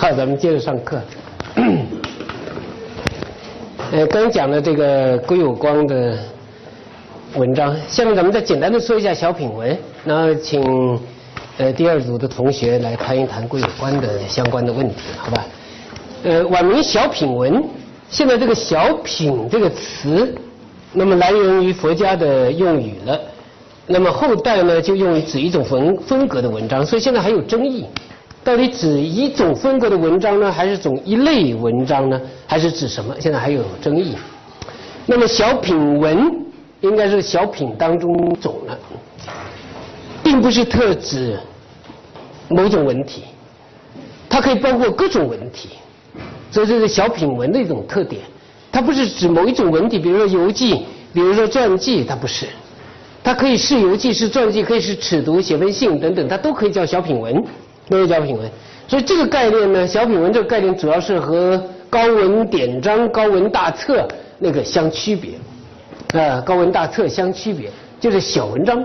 好，咱们接着上课。呃，刚讲了这个归有光的文章，下面咱们再简单的说一下小品文，然后请呃第二组的同学来谈一谈归有光的相关的问题，好吧？呃，晚明小品文，现在这个小品这个词，那么来源于佛家的用语了，那么后代呢就用于指一种风风格的文章，所以现在还有争议。到底指一种风格的文章呢，还是种一类文章呢？还是指什么？现在还有争议。那么小品文应该是小品当中种了，并不是特指某种文体，它可以包括各种文体，所以这是小品文的一种特点。它不是指某一种文体，比如说游记，比如说传记，它不是。它可以是游记，是传记，可以是尺牍、写封信等等，它都可以叫小品文。都是小品文，所以这个概念呢，小品文这个概念主要是和高文典章、高文大册那个相区别，啊，高文大册相区别，就是小文章。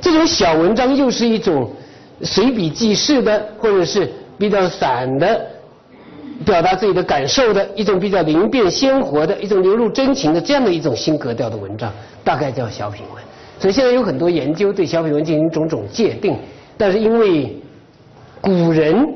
这种小文章又是一种随笔记事的，或者是比较散的，表达自己的感受的一种比较灵便鲜活的一种流露真情的这样的一种新格调的文章，大概叫小品文。所以现在有很多研究对小品文进行种种界定，但是因为古人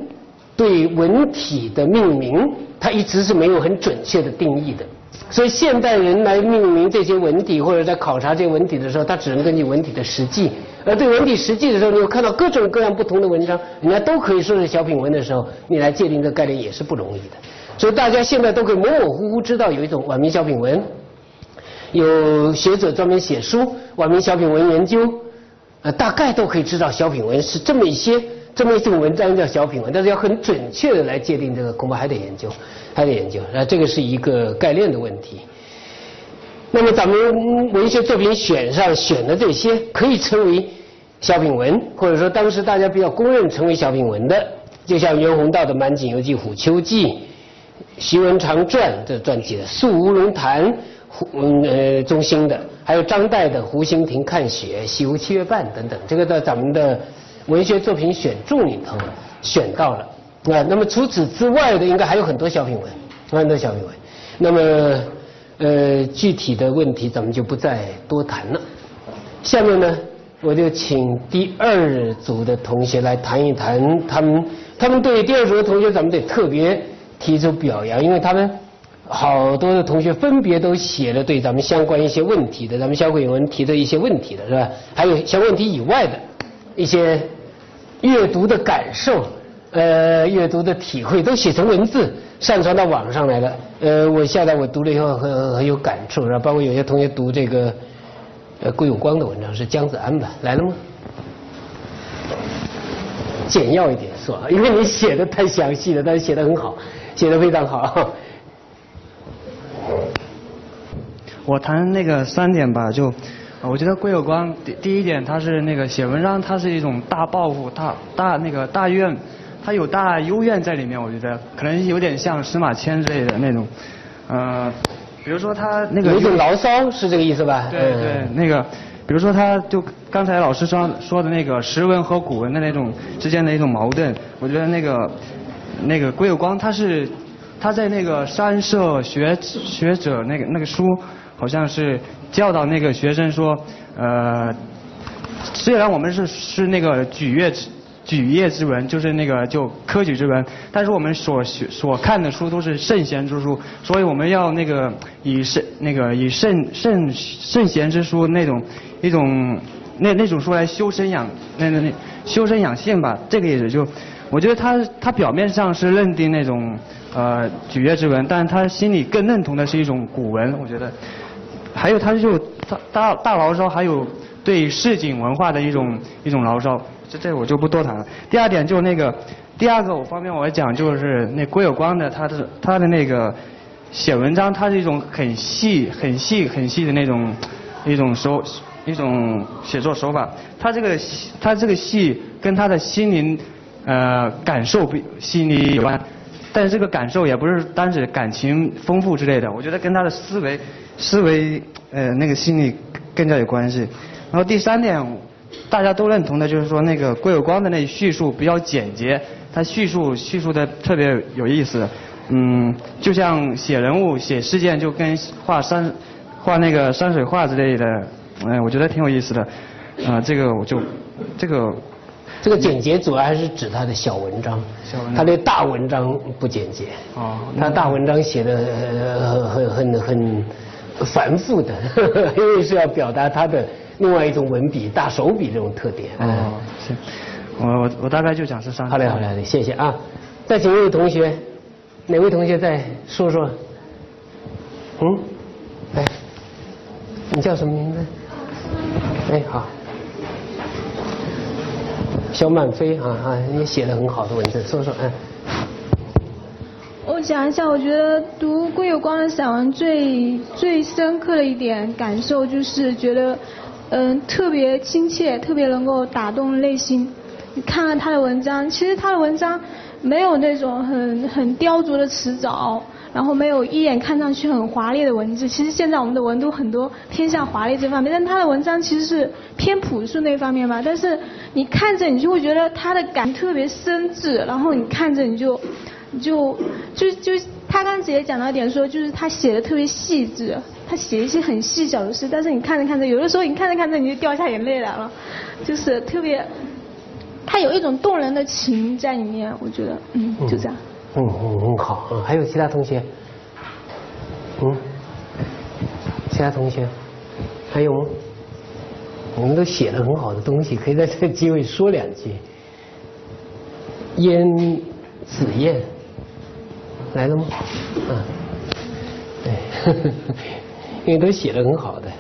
对文体的命名，他一直是没有很准确的定义的，所以现代人来命名这些文体或者在考察这些文体的时候，他只能根据文体的实际。而对文体实际的时候，你有看到各种各样不同的文章，人家都可以说是小品文的时候，你来界定这个概念也是不容易的。所以大家现在都可以模模糊糊知道有一种晚明小品文，有学者专门写书《晚明小品文研究》，呃，大概都可以知道小品文是这么一些。这么一种文章叫小品文，但是要很准确的来界定这个，恐怕还得研究，还得研究。那，这个是一个概念的问题。那么咱们文学作品选上选的这些，可以称为小品文，或者说当时大家比较公认成为小品文的，就像袁宏道的《满景游记》《虎丘记》，徐文长传这传记的《宿乌龙潭》胡呃中心的，还有张岱的《湖心亭看雪》《西湖七月半》等等，这个在咱们的。文学作品选注里头选到了啊，那么除此之外的应该还有很多小品文，很多小品文。那么呃具体的问题咱们就不再多谈了。下面呢，我就请第二组的同学来谈一谈他们，他们对第二组的同学咱们得特别提出表扬，因为他们好多的同学分别都写了对咱们相关一些问题的，咱们小品文提的一些问题的是吧？还有相关问题以外的一些。阅读的感受，呃，阅读的体会都写成文字上传到网上来了。呃，我下载我读了以后很很有感触，然后包括有些同学读这个呃归有光的文章是姜子安吧？来了吗？简要一点说，因为你写的太详细了，但是写的很好，写的非常好。我谈那个三点吧，就。我觉得归有光第第一点，他是那个写文章，他是一种大抱负、大大那个大愿，他有大幽怨在里面。我觉得可能有点像司马迁之类的那种，呃，比如说他那个有种牢骚，是这个意思吧？对对，那个，比如说他就刚才老师说说的那个实文和古文的那种之间的一种矛盾，我觉得那个那个归有光他是他在那个山社学学者那个那个书。好像是教导那个学生说，呃，虽然我们是是那个举业举业之文，就是那个就科举之文，但是我们所学所看的书都是圣贤之书，所以我们要那个以圣那个以圣圣圣贤之书那种一种那那种书来修身养那那那修身养性吧。这个也是就，我觉得他他表面上是认定那种呃举业之文，但是他心里更认同的是一种古文，我觉得。还有，他就大大大牢骚，还有对市井文化的一种一种牢骚，这这我就不多谈了。第二点就那个，第二个我方面我讲就是那郭有光的他的他的那个写文章，他是一种很细很细很细的那种一种手一种写作手法。他这个他这个细跟他的心灵呃感受比心理有关，但是这个感受也不是单指感情丰富之类的，我觉得跟他的思维。思维呃那个心理更加有关系，然后第三点大家都认同的就是说那个郭有光的那叙述比较简洁，他叙述叙述的特别有意思，嗯，就像写人物写事件就跟画山画那个山水画之类的，嗯，我觉得挺有意思的，啊，这个我就这个这个简洁主要还是指他的小文章，小文章他的大文章不简洁。哦他大文章写的很很很很繁复的，因为是要表达他的另外一种文笔大手笔这种特点。哦，行，我我我大概就讲这三个。好嘞好嘞好嘞，谢谢啊。再请一位同学，哪位同学再说说？嗯，哎，你叫什么名字？哎，好。小满飞啊啊，你写的很好的文字，说说嗯。我讲一下，我觉得读归有光的散文最最深刻的一点感受就是觉得，嗯，特别亲切，特别能够打动内心。你看看他的文章，其实他的文章没有那种很很雕琢的词藻，然后没有一眼看上去很华丽的文字。其实现在我们的文都很多偏向华丽这方面，但他的文章其实是偏朴素那方面吧。但是你看着你就会觉得他的感特别深挚，然后你看着你就。就就就他刚才也讲到一点说，就是他写的特别细致，他写一些很细小的事，但是你看着看着，有的时候你看着看着你就掉下眼泪来了，就是特别，他有一种动人的情在里面，我觉得，嗯，就这样。嗯嗯嗯，好，嗯，还有其他同学？嗯，其他同学还有吗？你们都写了很好的东西，可以在这个机会说两句。燕子燕来了吗？嗯，对，因为都写的很好的。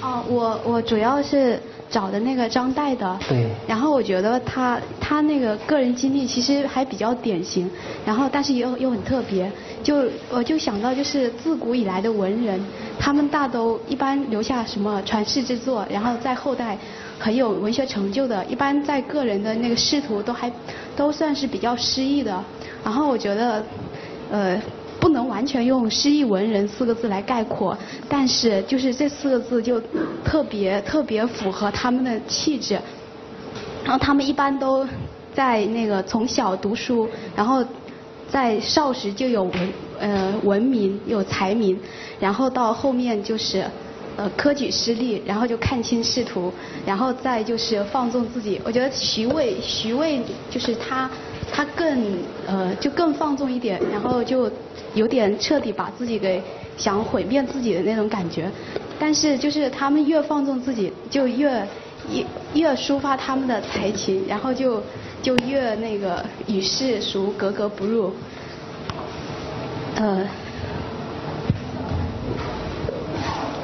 哦，我我主要是找的那个张岱的，对。然后我觉得他他那个个人经历其实还比较典型，然后但是又又很特别，就我就想到就是自古以来的文人，他们大都一般留下什么传世之作，然后在后代很有文学成就的，一般在个人的那个仕途都还都算是比较失意的，然后我觉得呃。能完全用诗意文人四个字来概括，但是就是这四个字就特别特别符合他们的气质。然后他们一般都在那个从小读书，然后在少时就有文呃文明有才名，然后到后面就是呃科举失利，然后就看清仕途，然后再就是放纵自己。我觉得徐渭徐渭就是他他更呃就更放纵一点，然后就有点彻底把自己给想毁灭自己的那种感觉。但是就是他们越放纵自己，就越越越抒发他们的才情，然后就就越那个与世俗格格不入。呃，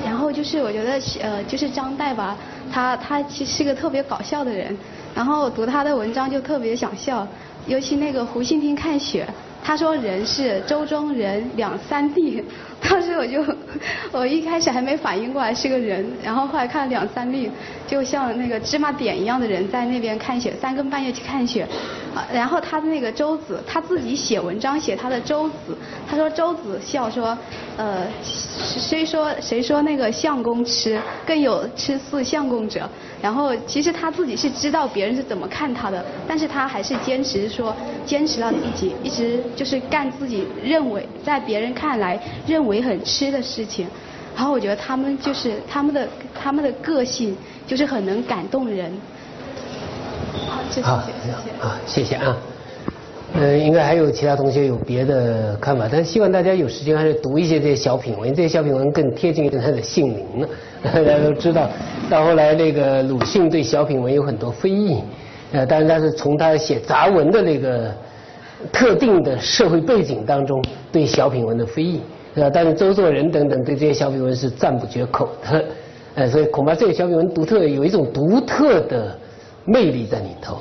然后就是我觉得呃，就是张岱吧，他他其实是个特别搞笑的人，然后读他的文章就特别想笑，尤其那个胡心亭看雪，他说人是周庄人两三地，当时我就 我一开始还没反应过来是个人，然后后来看了两三地，就像那个芝麻点一样的人在那边看雪，三更半夜去看雪，然后他的那个周子他自己写文章写他的周子，他说周子笑说，呃谁说谁说那个相公吃更有吃似相公者，然后其实他自己是知道别人是怎么看他的，但是他还是坚持说坚持了自己，一直就是干自己认为在别人看来认为很吃的事情。然后我觉得他们就是他们的他们的个性就是很能感动人。好，谢谢好谢谢。好，谢谢啊。呃，应该还有其他同学有别的看法，但是希望大家有时间还是读一些这些小品文，这些小品文更贴近于他的姓名了。大家都知道，到后来那个鲁迅对小品文有很多非议，呃，当然他是从他写杂文的那个特定的社会背景当中对小品文的非议，呃，但是周作人等等对这些小品文是赞不绝口的，呃，所以恐怕这个小品文独特有一种独特的魅力在里头。